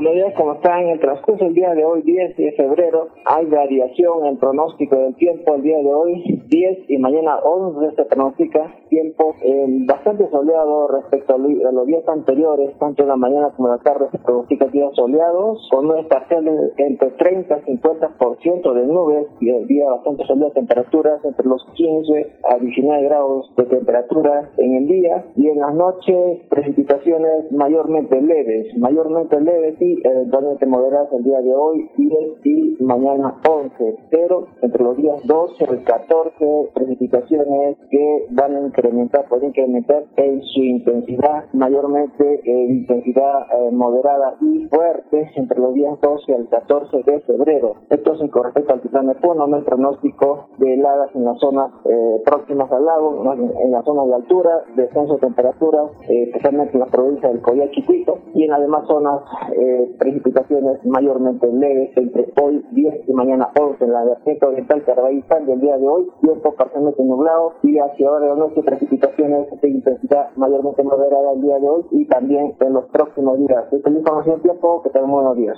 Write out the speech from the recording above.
días, ¿cómo están? En el transcurso del día de hoy, 10 de febrero, hay variación en pronóstico del tiempo el día de hoy, 10 y mañana 11 se pronostica tiempo eh, bastante soleado respecto a, los días anteriores, tanto en la mañana como en la tarde se pronostica días soleados, con nubes parciales entre 30 y 50% de nubes y el día bastante soleado, temperaturas entre los 15 a 19 grados de temperatura en el día y en las noches precipitaciones mayormente leves, mayormente leves y eventualmente el día de hoy, 10 y mañana 11, pero entre los días 12 y 14 precipitaciones que van a incrementar, pueden incrementar en su intensidad, mayormente en intensidad eh, moderada y fuerte entre los días 12 al 14 de febrero. Esto es con respecto al plan de no el pronóstico de heladas en las zonas eh, próximas al lago, en la zona de altura, descenso de temperaturas, eh, especialmente en la provincia del Coyachiquito y en las demás zonas eh, precipitaciones mayormente leves entre hoy 10 y mañana 11 en la vertiente oriental Carabajal del día de hoy, tiempo parcialmente nublado y hacia ahora de la noche precipitaciones de intensidad mayormente moderada el día de hoy y también en los próximos días. Esta es la información tiempo, que tengan buenos días.